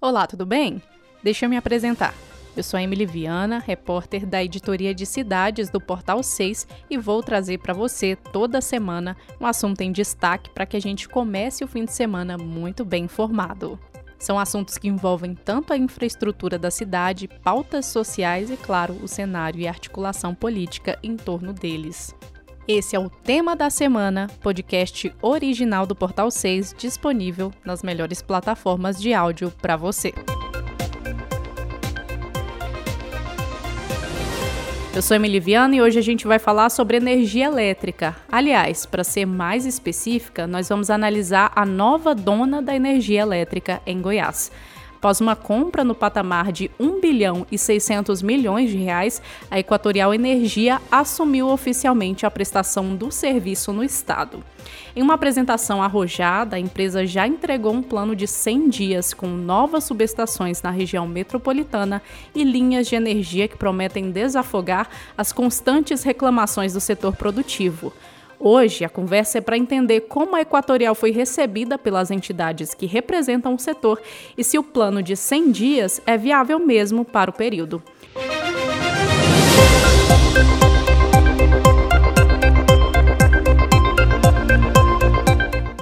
Olá, tudo bem? Deixa eu me apresentar. Eu sou a Emily Viana, repórter da editoria de cidades do Portal 6 e vou trazer para você toda semana um assunto em destaque para que a gente comece o fim de semana muito bem informado. São assuntos que envolvem tanto a infraestrutura da cidade, pautas sociais e, claro, o cenário e articulação política em torno deles. Esse é o Tema da Semana, podcast original do Portal 6, disponível nas melhores plataformas de áudio para você. Eu sou Emily Viana e hoje a gente vai falar sobre energia elétrica. Aliás, para ser mais específica, nós vamos analisar a nova dona da energia elétrica em Goiás. Após uma compra no patamar de 1 bilhão e 600 milhões de reais, a Equatorial Energia assumiu oficialmente a prestação do serviço no estado. Em uma apresentação arrojada, a empresa já entregou um plano de 100 dias com novas subestações na região metropolitana e linhas de energia que prometem desafogar as constantes reclamações do setor produtivo. Hoje, a conversa é para entender como a Equatorial foi recebida pelas entidades que representam o setor e se o plano de 100 dias é viável mesmo para o período.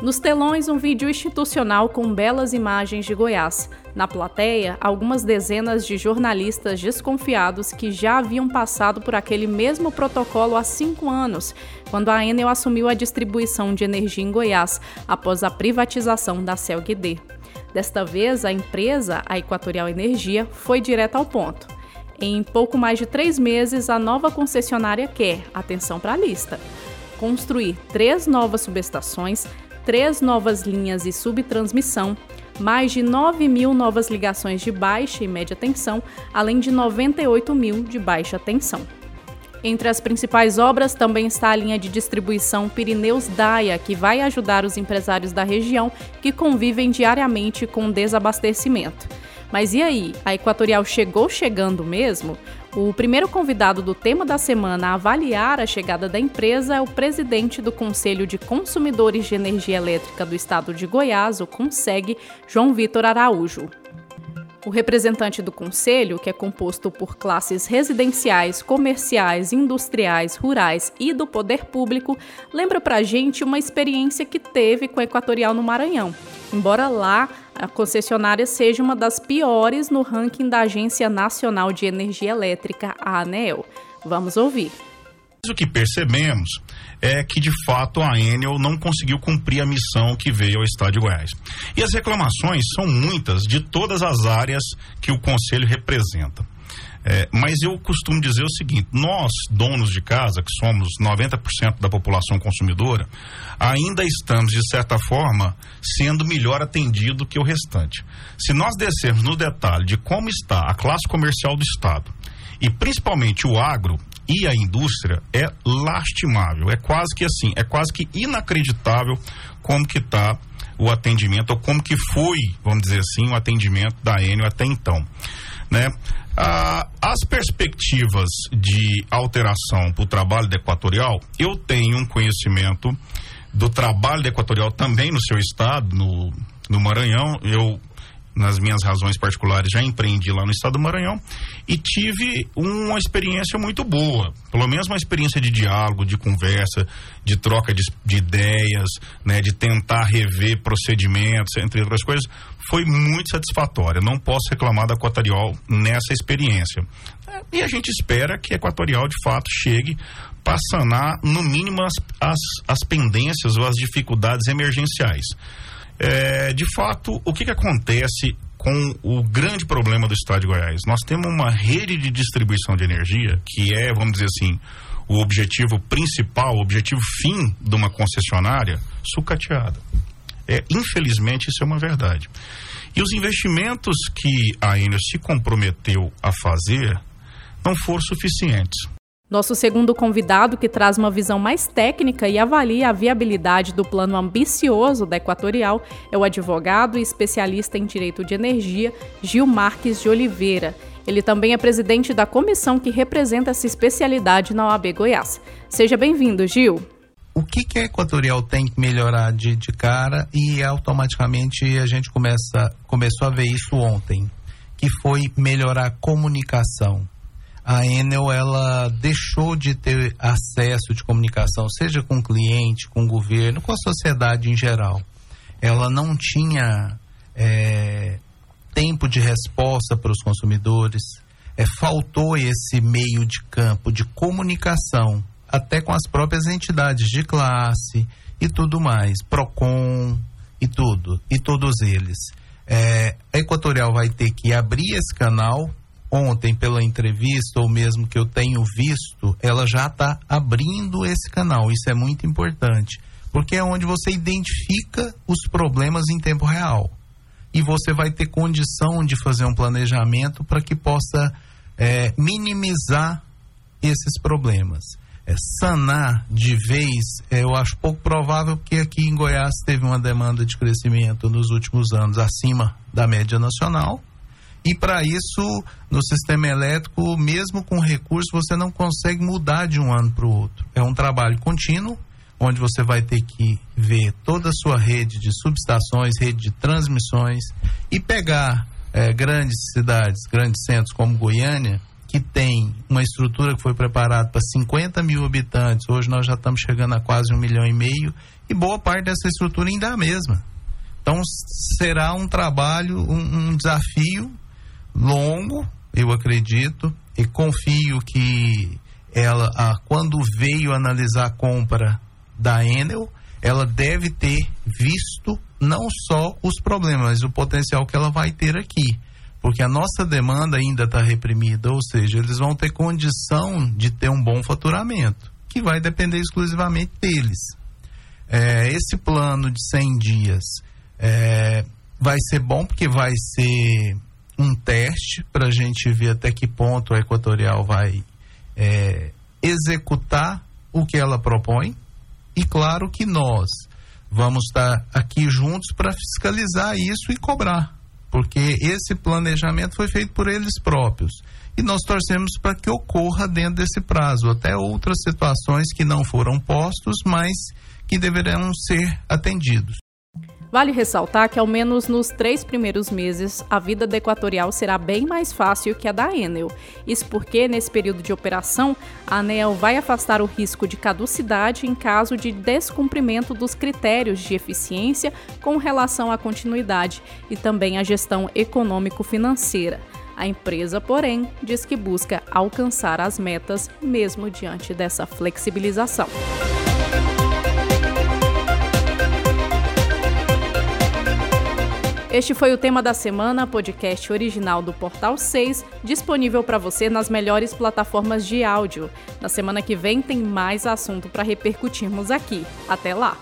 Nos telões, um vídeo institucional com belas imagens de Goiás. Na plateia, algumas dezenas de jornalistas desconfiados que já haviam passado por aquele mesmo protocolo há cinco anos, quando a Enel assumiu a distribuição de energia em Goiás após a privatização da CELG-D. Desta vez, a empresa, a Equatorial Energia, foi direto ao ponto. Em pouco mais de três meses, a nova concessionária quer, atenção para a lista, construir três novas subestações, três novas linhas e subtransmissão, mais de 9 mil novas ligações de baixa e média tensão, além de 98 mil de baixa tensão. Entre as principais obras também está a linha de distribuição Pirineus Daia, que vai ajudar os empresários da região que convivem diariamente com desabastecimento. Mas e aí? A Equatorial chegou chegando mesmo? O primeiro convidado do tema da semana a avaliar a chegada da empresa é o presidente do Conselho de Consumidores de Energia Elétrica do Estado de Goiás, o CONSEG, João Vitor Araújo. O representante do conselho, que é composto por classes residenciais, comerciais, industriais, rurais e do poder público, lembra para gente uma experiência que teve com a Equatorial no Maranhão. Embora lá a concessionária seja uma das piores no ranking da Agência Nacional de Energia Elétrica, a ANEEL. Vamos ouvir. O que percebemos é que, de fato, a Enel não conseguiu cumprir a missão que veio ao Estado de Goiás. E as reclamações são muitas de todas as áreas que o Conselho representa. É, mas eu costumo dizer o seguinte: nós, donos de casa, que somos 90% da população consumidora, ainda estamos, de certa forma, sendo melhor atendido que o restante. Se nós descermos no detalhe de como está a classe comercial do Estado, e principalmente o agro, e a indústria é lastimável. É quase que assim, é quase que inacreditável como que está o atendimento, ou como que foi, vamos dizer assim, o atendimento da Enel até então. Né? Ah, as perspectivas de alteração para o trabalho da Equatorial, eu tenho um conhecimento do trabalho da Equatorial também no seu estado, no, no Maranhão. Eu nas minhas razões particulares, já empreendi lá no estado do Maranhão e tive uma experiência muito boa, pelo menos uma experiência de diálogo, de conversa, de troca de, de ideias, né, de tentar rever procedimentos, entre outras coisas, foi muito satisfatória. Não posso reclamar da Equatorial nessa experiência. E a gente espera que a Equatorial, de fato, chegue para sanar, no mínimo, as, as, as pendências ou as dificuldades emergenciais. É, de fato, o que, que acontece com o grande problema do estado de Goiás? Nós temos uma rede de distribuição de energia que é, vamos dizer assim, o objetivo principal, o objetivo fim de uma concessionária sucateada. É, infelizmente, isso é uma verdade. E os investimentos que a Enel se comprometeu a fazer não foram suficientes. Nosso segundo convidado, que traz uma visão mais técnica e avalia a viabilidade do plano ambicioso da Equatorial, é o advogado e especialista em direito de energia, Gil Marques de Oliveira. Ele também é presidente da comissão que representa essa especialidade na OAB Goiás. Seja bem-vindo, Gil. O que, que a Equatorial tem que melhorar de, de cara e automaticamente a gente começa, começou a ver isso ontem, que foi melhorar a comunicação. A Enel ela deixou de ter acesso de comunicação, seja com o cliente, com o governo, com a sociedade em geral. Ela não tinha é, tempo de resposta para os consumidores, é, faltou esse meio de campo de comunicação, até com as próprias entidades de classe e tudo mais, PROCON e tudo, e todos eles. É, a Equatorial vai ter que abrir esse canal. Ontem, pela entrevista, ou mesmo que eu tenho visto, ela já está abrindo esse canal. Isso é muito importante, porque é onde você identifica os problemas em tempo real. E você vai ter condição de fazer um planejamento para que possa é, minimizar esses problemas. É, sanar de vez, é, eu acho pouco provável, porque aqui em Goiás teve uma demanda de crescimento nos últimos anos acima da média nacional. E para isso, no sistema elétrico, mesmo com recurso, você não consegue mudar de um ano para o outro. É um trabalho contínuo, onde você vai ter que ver toda a sua rede de subestações, rede de transmissões e pegar é, grandes cidades, grandes centros como Goiânia, que tem uma estrutura que foi preparada para 50 mil habitantes, hoje nós já estamos chegando a quase um milhão e meio, e boa parte dessa estrutura ainda é a mesma. Então será um trabalho, um, um desafio longo, eu acredito, e confio que ela, a, quando veio analisar a compra da Enel, ela deve ter visto não só os problemas, mas o potencial que ela vai ter aqui. Porque a nossa demanda ainda está reprimida, ou seja, eles vão ter condição de ter um bom faturamento, que vai depender exclusivamente deles. É, esse plano de 100 dias é, vai ser bom porque vai ser um teste para a gente ver até que ponto a Equatorial vai é, executar o que ela propõe. E claro que nós, vamos estar aqui juntos para fiscalizar isso e cobrar, porque esse planejamento foi feito por eles próprios. E nós torcemos para que ocorra dentro desse prazo, até outras situações que não foram postos, mas que deverão ser atendidos. Vale ressaltar que, ao menos nos três primeiros meses, a vida da Equatorial será bem mais fácil que a da Enel. Isso porque, nesse período de operação, a ANEL vai afastar o risco de caducidade em caso de descumprimento dos critérios de eficiência com relação à continuidade e também à gestão econômico-financeira. A empresa, porém, diz que busca alcançar as metas mesmo diante dessa flexibilização. Este foi o tema da semana, podcast original do Portal 6, disponível para você nas melhores plataformas de áudio. Na semana que vem tem mais assunto para repercutirmos aqui. Até lá!